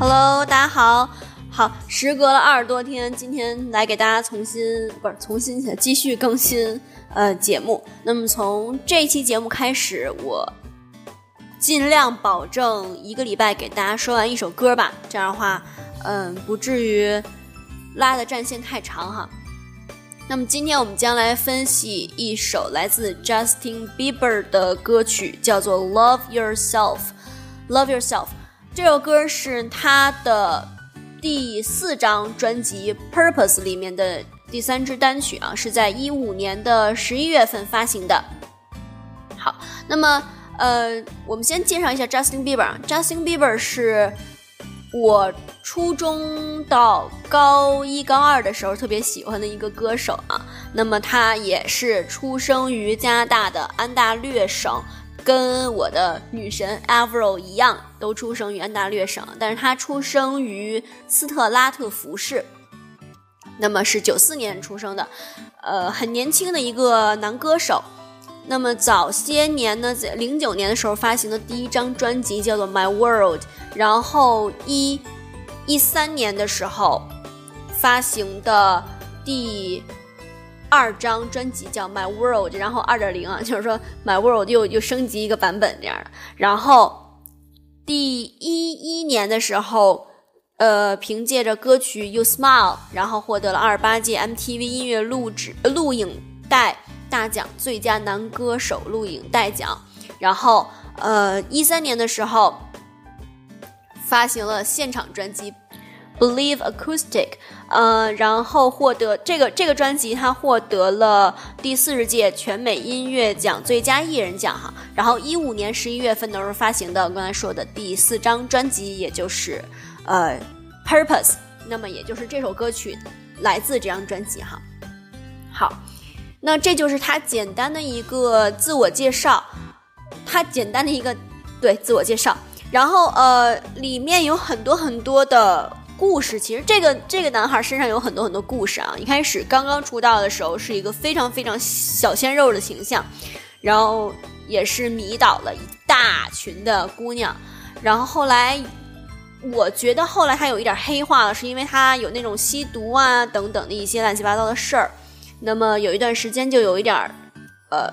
Hello，大家好，好，时隔了二十多天，今天来给大家重新不是重新继续更新呃节目。那么从这期节目开始，我尽量保证一个礼拜给大家说完一首歌吧，这样的话，嗯，不至于拉的战线太长哈。那么今天我们将来分析一首来自 Justin Bieber 的歌曲，叫做《Love Yourself》，Love Yourself。这首歌是他的第四张专辑《Purpose》里面的第三支单曲啊，是在一五年的十一月份发行的。好，那么呃，我们先介绍一下 Justin Bieber。Justin Bieber 是。我初中到高一、高二的时候特别喜欢的一个歌手啊，那么他也是出生于加拿大的安大略省，跟我的女神 Avril 一样，都出生于安大略省，但是他出生于斯特拉特福市，那么是九四年出生的，呃，很年轻的一个男歌手。那么早些年呢，在零九年的时候发行的第一张专辑叫做《My World》，然后一一三年的时候发行的第二张专辑叫《My World》，然后二点零啊，就是说《My World》又又升级一个版本这样的。然后第一一年的时候，呃，凭借着歌曲《You Smile》，然后获得了二十八届 MTV 音乐录制录影带。大奖最佳男歌手录影带奖，然后呃一三年的时候发行了现场专辑《Believe Acoustic》，呃，然后获得这个这个专辑，他获得了第四十届全美音乐奖最佳艺人奖哈。然后一五年十一月份的时候发行的刚才说的第四张专辑，也就是呃《Purpose》，那么也就是这首歌曲来自这张专辑哈。好。那这就是他简单的一个自我介绍，他简单的一个对自我介绍，然后呃，里面有很多很多的故事。其实这个这个男孩身上有很多很多故事啊。一开始刚刚出道的时候是一个非常非常小鲜肉的形象，然后也是迷倒了一大群的姑娘。然后后来，我觉得后来他有一点黑化了，是因为他有那种吸毒啊等等的一些乱七八糟的事儿。那么有一段时间就有一点儿，呃，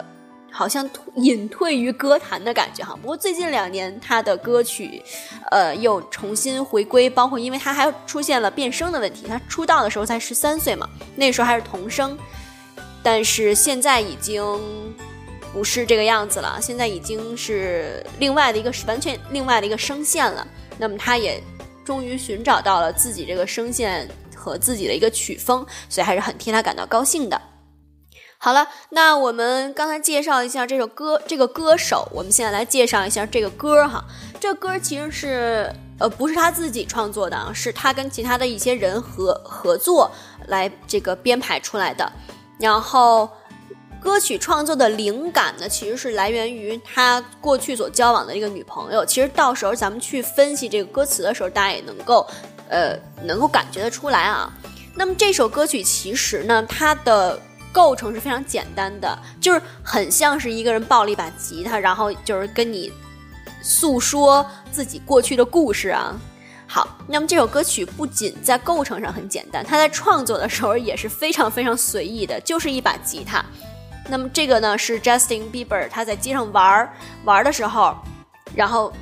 好像隐退于歌坛的感觉哈。不过最近两年他的歌曲，呃，又重新回归，包括因为他还出现了变声的问题。他出道的时候才十三岁嘛，那时候还是童声，但是现在已经不是这个样子了，现在已经是另外的一个完全另外的一个声线了。那么他也终于寻找到了自己这个声线。和自己的一个曲风，所以还是很替他感到高兴的。好了，那我们刚才介绍一下这首歌，这个歌手，我们现在来介绍一下这个歌哈。这歌其实是呃不是他自己创作的啊，是他跟其他的一些人合合作来这个编排出来的。然后歌曲创作的灵感呢，其实是来源于他过去所交往的一个女朋友。其实到时候咱们去分析这个歌词的时候，大家也能够。呃，能够感觉得出来啊。那么这首歌曲其实呢，它的构成是非常简单的，就是很像是一个人抱了一把吉他，然后就是跟你诉说自己过去的故事啊。好，那么这首歌曲不仅在构成上很简单，它在创作的时候也是非常非常随意的，就是一把吉他。那么这个呢是 Justin Bieber 他在街上玩儿玩的时候，然后。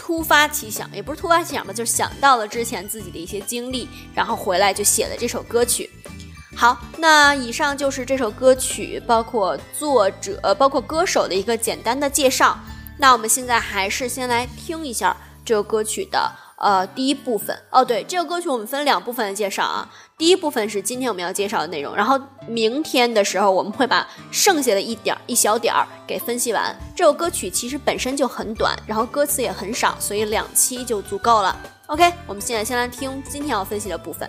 突发奇想，也不是突发奇想吧，就是想到了之前自己的一些经历，然后回来就写了这首歌曲。好，那以上就是这首歌曲，包括作者、呃，包括歌手的一个简单的介绍。那我们现在还是先来听一下这首歌曲的。呃，第一部分哦，对，这个歌曲我们分两部分的介绍啊。第一部分是今天我们要介绍的内容，然后明天的时候我们会把剩下的一点儿一小点儿给分析完。这首歌曲其实本身就很短，然后歌词也很少，所以两期就足够了。OK，我们现在先来听今天要分析的部分。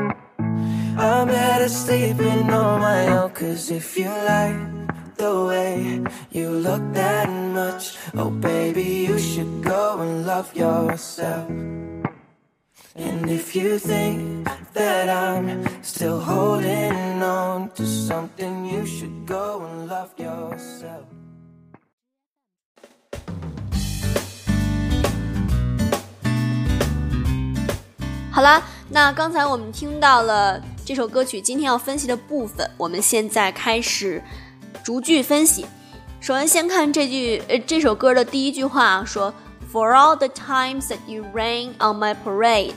I'm better sleeping on my own, cause if you like the way you look that much, oh baby, you should go and love yourself. And if you think that I'm still holding on to something, you should go and love yourself. 好啦，那刚才我们听到了 这首歌曲，今天要分析的部分，我们现在开始逐句分析。首先，先看这句呃这首歌的第一句话啊，说 For all the times that you rain on my parade。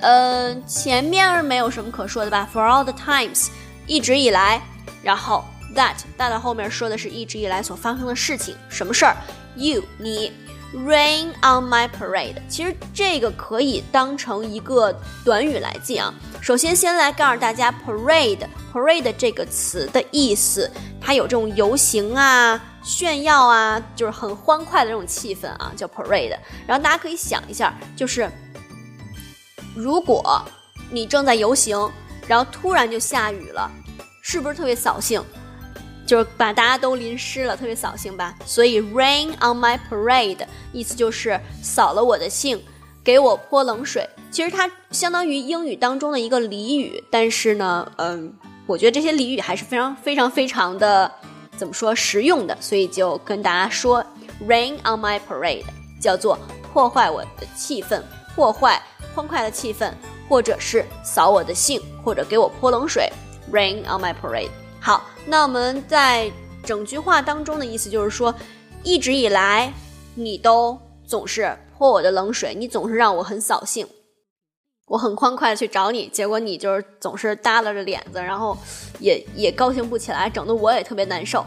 呃，前面没有什么可说的吧？For all the times，一直以来，然后 that 大到后面说的是一直以来所发生的事情，什么事儿？You 你。Rain on my parade，其实这个可以当成一个短语来记啊。首先，先来告诉大家，parade，parade 这个词的意思，它有这种游行啊、炫耀啊，就是很欢快的这种气氛啊，叫 parade。然后大家可以想一下，就是如果你正在游行，然后突然就下雨了，是不是特别扫兴？就把大家都淋湿了，特别扫兴吧。所以 rain on my parade 意思就是扫了我的兴，给我泼冷水。其实它相当于英语当中的一个俚语，但是呢，嗯，我觉得这些俚语还是非常非常非常的怎么说实用的，所以就跟大家说 rain on my parade 叫做破坏我的气氛，破坏欢快的气氛，或者是扫我的兴，或者给我泼冷水。rain on my parade。好，那我们在整句话当中的意思就是说，一直以来你都总是泼我的冷水，你总是让我很扫兴。我很欢快的去找你，结果你就是总是耷拉着脸子，然后也也高兴不起来，整的我也特别难受。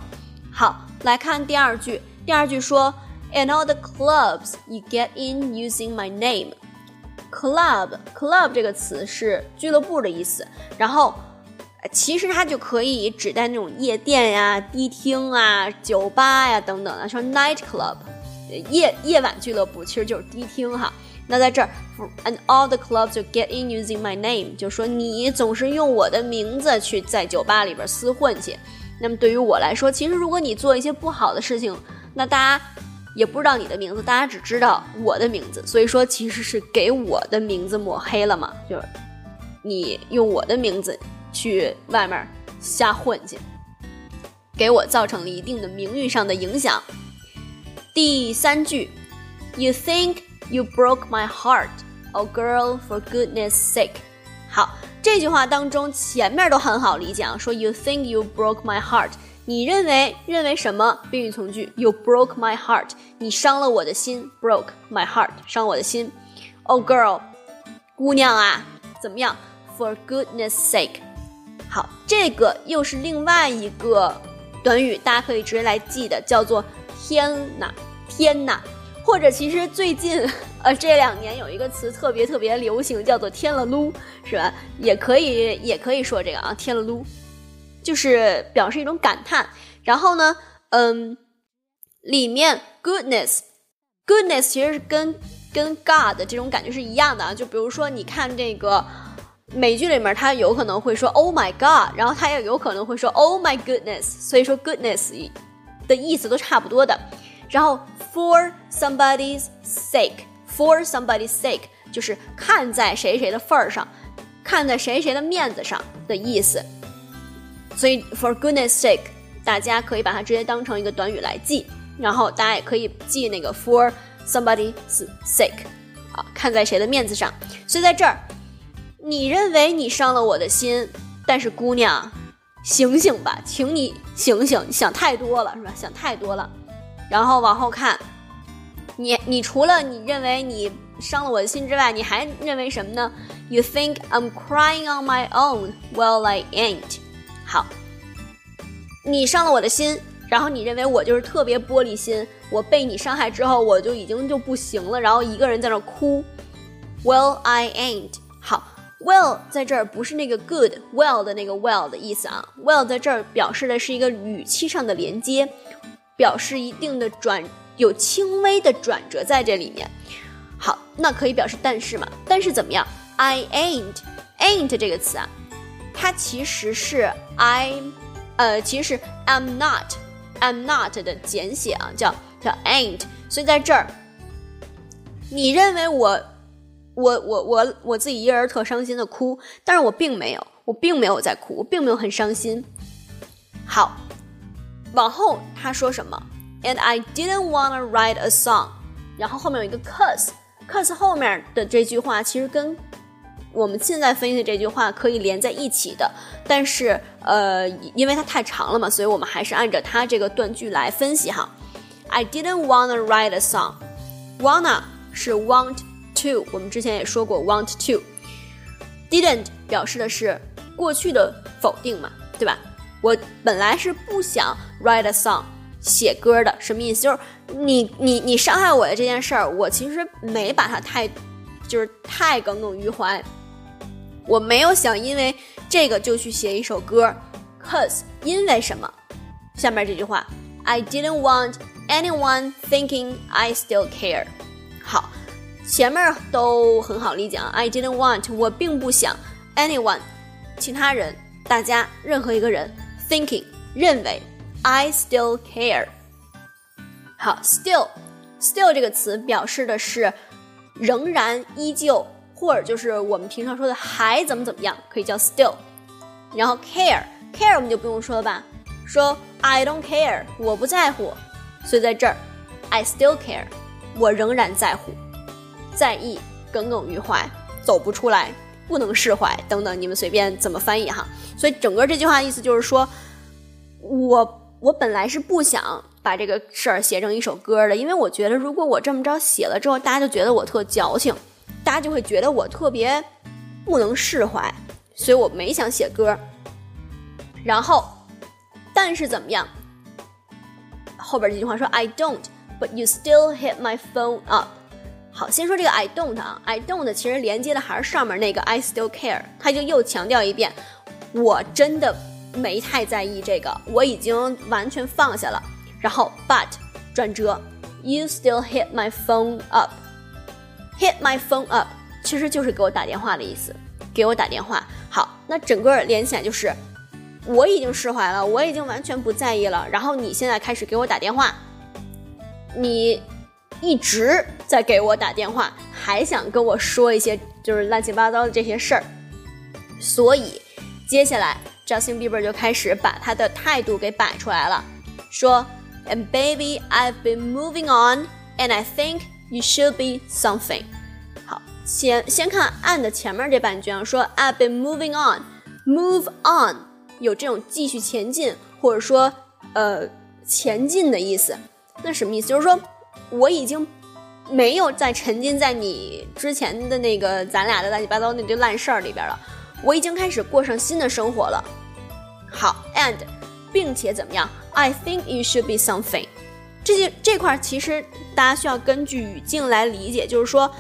好，来看第二句，第二句说，In all the clubs you get in using my name。Club，club 这个词是俱乐部的意思，然后。其实它就可以指代那种夜店呀、迪厅啊、酒吧呀等等的，说 night club，夜夜晚俱乐部其实就是迪厅哈。那在这儿，and all the clubs you get in using my name，就说你总是用我的名字去在酒吧里边厮混去。那么对于我来说，其实如果你做一些不好的事情，那大家也不知道你的名字，大家只知道我的名字，所以说其实是给我的名字抹黑了嘛，就是你用我的名字。去外面瞎混去，给我造成了一定的名誉上的影响。第三句，You think you broke my heart, oh girl, for goodness sake。好，这句话当中前面都很好理解啊，说 You think you broke my heart，你认为认为什么？宾语从句，You broke my heart，你伤了我的心，broke my heart，伤我的心。Oh girl，姑娘啊，怎么样？For goodness sake。好，这个又是另外一个短语，大家可以直接来记的，叫做“天哪，天哪”，或者其实最近 呃这两年有一个词特别特别流行，叫做“天了噜”，是吧？也可以也可以说这个啊，“天了噜”，就是表示一种感叹。然后呢，嗯，里面 “goodness”，“goodness” 其实是跟跟 “God” 这种感觉是一样的啊。就比如说，你看这个。美剧里面，他有可能会说 “Oh my God”，然后他也有可能会说 “Oh my goodness”，所以说 “goodness” 的意思都差不多的。然后 “for somebody's sake”，“for somebody's sake” 就是看在谁谁的份儿上，看在谁谁的面子上的意思。所以 “for goodness sake” 大家可以把它直接当成一个短语来记，然后大家也可以记那个 “for somebody's sake”，啊，看在谁的面子上。所以在这儿。你认为你伤了我的心，但是姑娘，醒醒吧，请你醒醒，想太多了是吧？想太多了。然后往后看，你你除了你认为你伤了我的心之外，你还认为什么呢？You think I'm crying on my own? Well, I ain't. 好，你伤了我的心，然后你认为我就是特别玻璃心，我被你伤害之后，我就已经就不行了，然后一个人在那哭。Well, I ain't. 好，well 在这儿不是那个 good well 的那个 well 的意思啊，well 在这儿表示的是一个语气上的连接，表示一定的转，有轻微的转折在这里面。好，那可以表示但是嘛？但是怎么样？I ain't ain't 这个词啊，它其实是 I，呃，其实是 I'm not I'm not 的简写啊，叫叫 ain't。所以在这儿，你认为我？我我我我自己一人特伤心的哭，但是我并没有，我并没有在哭，我并没有很伤心。好，往后他说什么？And I didn't wanna write a song。然后后面有一个 cause，cause 后面的这句话其实跟我们现在分析的这句话可以连在一起的，但是呃，因为它太长了嘛，所以我们还是按照它这个断句来分析哈。I didn't wanna write a song。Wanna 是 want。To 我们之前也说过 want to didn't 表示的是过去的否定嘛，对吧？我本来是不想 write a song 写歌的，什么意思？就是你你你伤害我的这件事儿，我其实没把它太就是太耿耿于怀，我没有想因为这个就去写一首歌，cause 因为什么？下面这句话，I didn't want anyone thinking I still care。好。前面都很好理解啊，I didn't want，我并不想，anyone，其他人，大家，任何一个人，thinking，认为，I still care。好，still，still 这个词表示的是仍然、依旧，或者就是我们平常说的还怎么怎么样，可以叫 still。然后 care，care 我们就不用说了吧，说 I don't care，我不在乎，所以在这儿，I still care，我仍然在乎。在意、耿耿于怀、走不出来、不能释怀等等，你们随便怎么翻译哈。所以整个这句话意思就是说，我我本来是不想把这个事儿写成一首歌的，因为我觉得如果我这么着写了之后，大家就觉得我特矫情，大家就会觉得我特别不能释怀，所以我没想写歌。然后，但是怎么样？后边这句话说：“I don't, but you still hit my phone up。”好，先说这个 I don't 啊，I don't 其实连接的还是上面那个 I still care，他就又强调一遍，我真的没太在意这个，我已经完全放下了。然后 but 转折，you still hit my phone up，hit my phone up 其实就是给我打电话的意思，给我打电话。好，那整个连起来就是我已经释怀了，我已经完全不在意了。然后你现在开始给我打电话，你。一直在给我打电话，还想跟我说一些就是乱七八糟的这些事儿，所以接下来 Justin Bieber 就开始把他的态度给摆出来了，说，And baby, I've been moving on, and I think you should be something。好，先先看 and 前面这半句啊，说 I've been moving on, move on 有这种继续前进或者说呃前进的意思，那什么意思？就是说。我已经没有再沉浸在你之前的那个咱俩的乱七八糟那堆烂事儿里边了，我已经开始过上新的生活了。好，and，并且怎么样？I think you should be something。这些这块其实大家需要根据语境来理解，就是说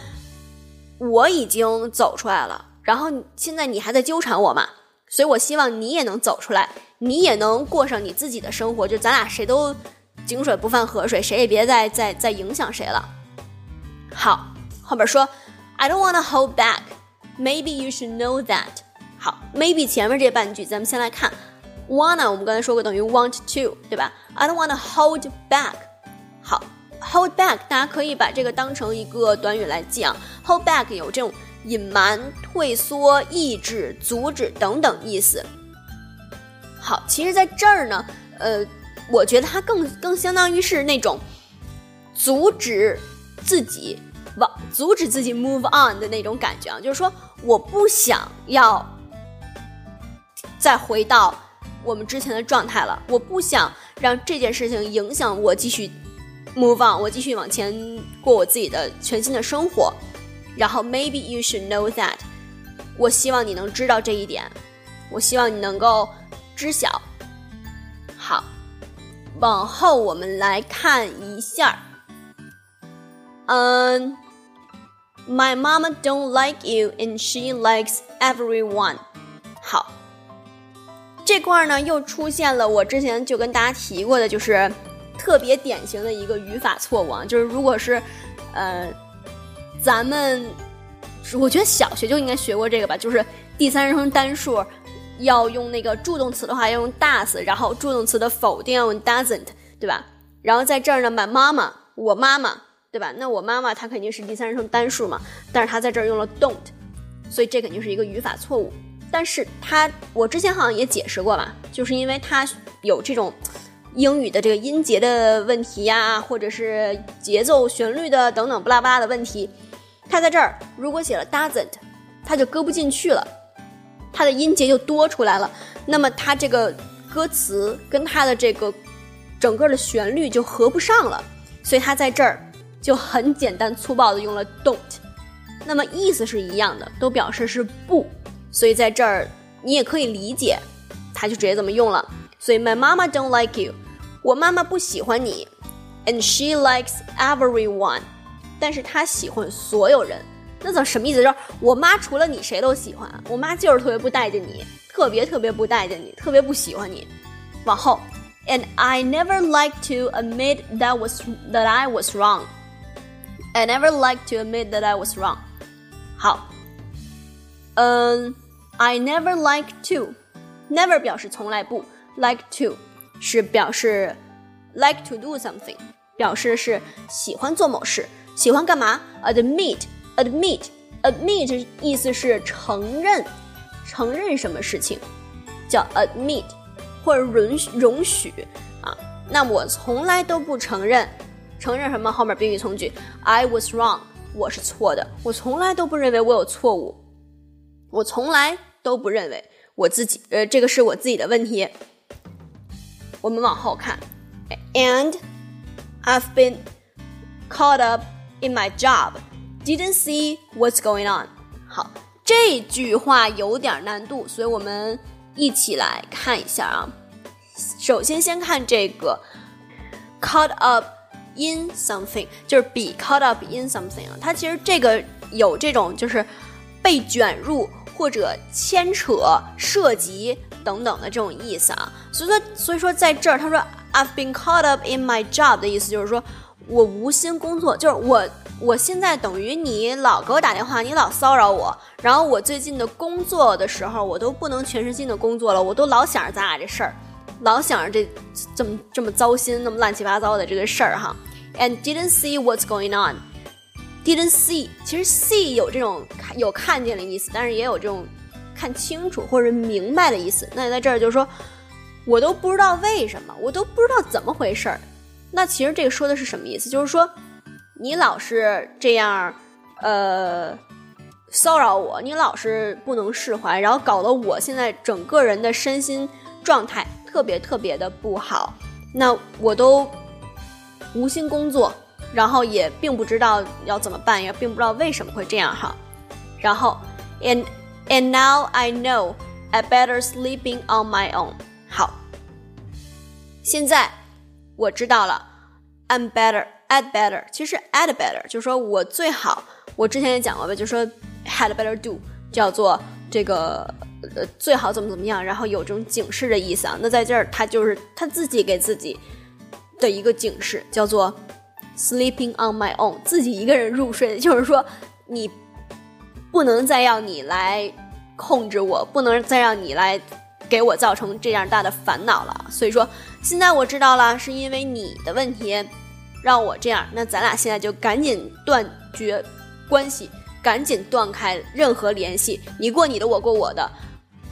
我已经走出来了，然后现在你还在纠缠我嘛？所以我希望你也能走出来，你也能过上你自己的生活，就咱俩谁都。井水不犯河水，谁也别再再再影响谁了。好，后边说，I don't wanna hold back. Maybe you should know that. 好，maybe 前面这半句，咱们先来看，wanna 我们刚才说过等于 want to，对吧？I don't wanna hold back. 好，hold back 大家可以把这个当成一个短语来记啊。hold back 有这种隐瞒、退缩、抑制、阻止等等意思。好，其实在这儿呢，呃。我觉得它更更相当于是那种阻止自己往阻止自己 move on 的那种感觉啊，就是说我不想要再回到我们之前的状态了，我不想让这件事情影响我继续 move on，我继续往前过我自己的全新的生活。然后 maybe you should know that，我希望你能知道这一点，我希望你能够知晓。好，往后我们来看一下。嗯，My mama don't like you and she likes everyone。好，这块儿呢又出现了我之前就跟大家提过的，就是特别典型的一个语法错误啊，就是如果是呃咱们，我觉得小学就应该学过这个吧，就是第三人称单数要用那个助动词的话要用 does，然后助动词的否定要用 doesn't，对吧？然后在这儿呢，my 妈妈，我妈妈。对吧？那我妈妈她肯定是第三人称单数嘛，但是她在这儿用了 don't，所以这肯定是一个语法错误。但是它我之前好像也解释过吧，就是因为它有这种英语的这个音节的问题呀，或者是节奏、旋律的等等不拉不拉的问题，它在这儿如果写了 doesn't，它就搁不进去了，它的音节就多出来了，那么它这个歌词跟它的这个整个的旋律就合不上了，所以它在这儿。就很简单粗暴的用了 don't，那么意思是一样的，都表示是不，所以在这儿你也可以理解，他就直接这么用了。所以 my mama don't like you，我妈妈不喜欢你，and she likes everyone，但是她喜欢所有人。那怎什么意思？就是我妈除了你谁都喜欢，我妈就是特别不待见你，特别特别不待见你，特别不喜欢你。往后，and I never like to admit that was that I was wrong。I never like to admit that I was wrong。好，嗯，I never like to，never 表示从来不，like to 是表示 like to do something，表示是喜欢做某事，喜欢干嘛 Admit, admit 意思是承认，承认什么事情，叫 admit，或者允容许啊。那我从来都不承认。承认什么？后面宾语从句，I was wrong，我是错的，我从来都不认为我有错误，我从来都不认为我自己，呃，这个是我自己的问题。我们往后看，and I've been caught up in my job, didn't see what's going on。好，这句话有点难度，所以我们一起来看一下啊。首先，先看这个 caught up。In something 就是 be caught up in something 啊，它其实这个有这种就是被卷入或者牵扯、涉及等等的这种意思啊。所以说，所以说在这儿他说 I've been caught up in my job 的意思就是说我无心工作，就是我我现在等于你老给我打电话，你老骚扰我，然后我最近的工作的时候我都不能全身心的工作了，我都老想着咱俩这事儿。老想着这这么这么糟心，那么乱七八糟的这个事儿哈，and didn't see what's going on，didn't see，其实 see 有这种有看见的意思，但是也有这种看清楚或者明白的意思。那在这儿就是说，我都不知道为什么，我都不知道怎么回事儿。那其实这个说的是什么意思？就是说，你老是这样，呃，骚扰我，你老是不能释怀，然后搞得我现在整个人的身心状态。特别特别的不好，那我都无心工作，然后也并不知道要怎么办，也并不知道为什么会这样哈。然后，and and now I know I better sleeping on my own。好，现在我知道了，I'm better Add better。其实 add better 就是说我最好，我之前也讲过吧，就是说 had better do 叫做这个。呃，最好怎么怎么样，然后有这种警示的意思啊。那在这儿，他就是他自己给自己的一个警示，叫做 sleeping on my own，自己一个人入睡。就是说，你不能再要你来控制我，不能再让你来给我造成这样大的烦恼了。所以说，现在我知道了，是因为你的问题让我这样。那咱俩现在就赶紧断绝关系，赶紧断开任何联系。你过你的，我过我的。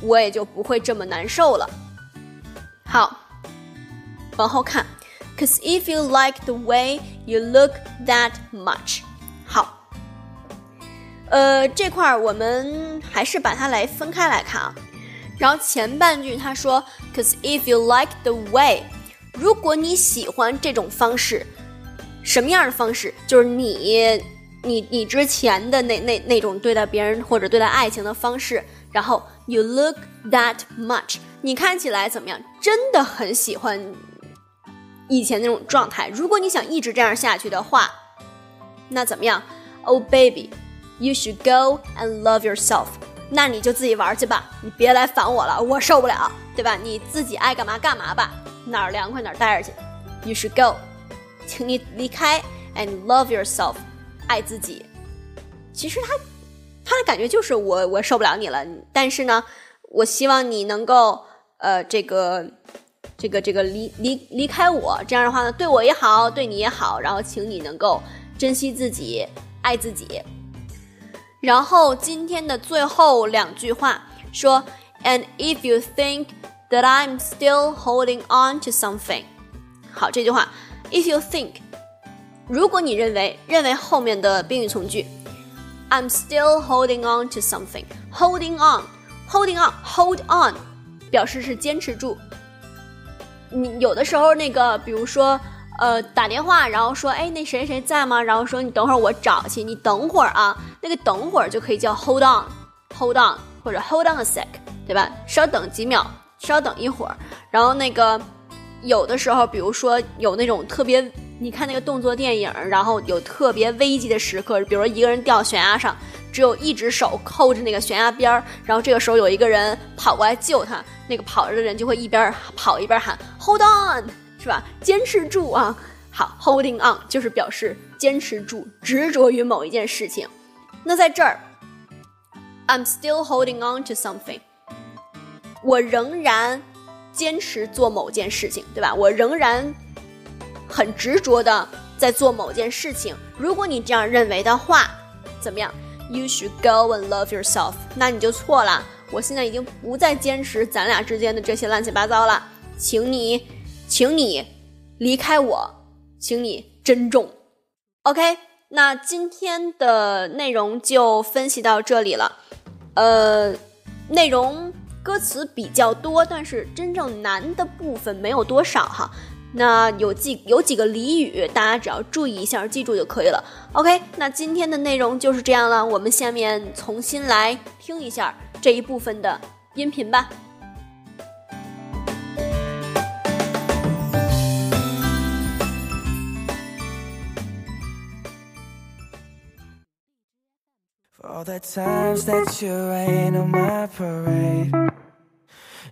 我也就不会这么难受了。好，往后看，Cause if you like the way you look that much，好，呃，这块儿我们还是把它来分开来看啊。然后前半句他说，Cause if you like the way，如果你喜欢这种方式，什么样的方式？就是你你你之前的那那那种对待别人或者对待爱情的方式。然后 you look that much，你看起来怎么样？真的很喜欢以前那种状态。如果你想一直这样下去的话，那怎么样？Oh baby，you should go and love yourself。那你就自己玩去吧，你别来烦我了，我受不了，对吧？你自己爱干嘛干嘛吧，哪儿凉快哪儿待着去。You should go，请你离开，and love yourself，爱自己。其实他。他的感觉就是我我受不了你了，但是呢，我希望你能够呃这个这个这个离离离开我，这样的话呢，对我也好，对你也好，然后请你能够珍惜自己，爱自己。然后今天的最后两句话说，And if you think that I'm still holding on to something，好，这句话，if you think，如果你认为认为后面的宾语从句。I'm still holding on to something. Holding on, holding on, hold on，表示是坚持住。你有的时候那个，比如说，呃，打电话，然后说，哎，那谁谁在吗？然后说你等会儿我找去，你等会儿啊。那个等会儿就可以叫 hold on, hold on，或者 hold on a sec，对吧？稍等几秒，稍等一会儿。然后那个有的时候，比如说有那种特别。你看那个动作电影，然后有特别危机的时刻，比如说一个人掉悬崖上，只有一只手扣着那个悬崖边儿，然后这个时候有一个人跑过来救他，那个跑着的人就会一边跑一边喊 “Hold on”，是吧？坚持住啊！好，“Holding on” 就是表示坚持住，执着于某一件事情。那在这儿，“I'm still holding on to something”，我仍然坚持做某件事情，对吧？我仍然。很执着的在做某件事情。如果你这样认为的话，怎么样？You should go and love yourself。那你就错了。我现在已经不再坚持咱俩之间的这些乱七八糟了，请你，请你离开我，请你珍重。OK，那今天的内容就分析到这里了。呃，内容歌词比较多，但是真正难的部分没有多少哈。那有几有几个俚语，大家只要注意一下，记住就可以了。OK，那今天的内容就是这样了。我们下面重新来听一下这一部分的音频吧。for the time that you rain on my parade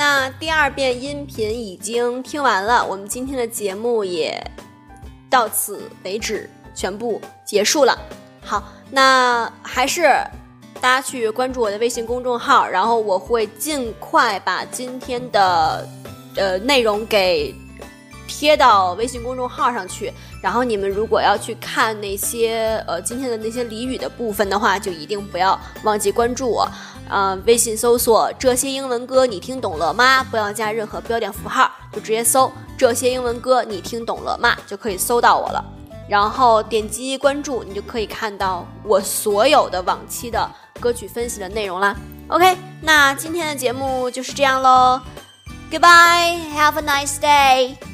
那第二遍音频已经听完了，我们今天的节目也到此为止，全部结束了。好，那还是大家去关注我的微信公众号，然后我会尽快把今天的呃内容给贴到微信公众号上去。然后你们如果要去看那些呃今天的那些俚语的部分的话，就一定不要忘记关注我。嗯，微信搜索这些英文歌，你听懂了吗？不要加任何标点符号，就直接搜这些英文歌，你听懂了吗？就可以搜到我了。然后点击关注，你就可以看到我所有的往期的歌曲分析的内容啦。OK，那今天的节目就是这样喽。Goodbye, have a nice day.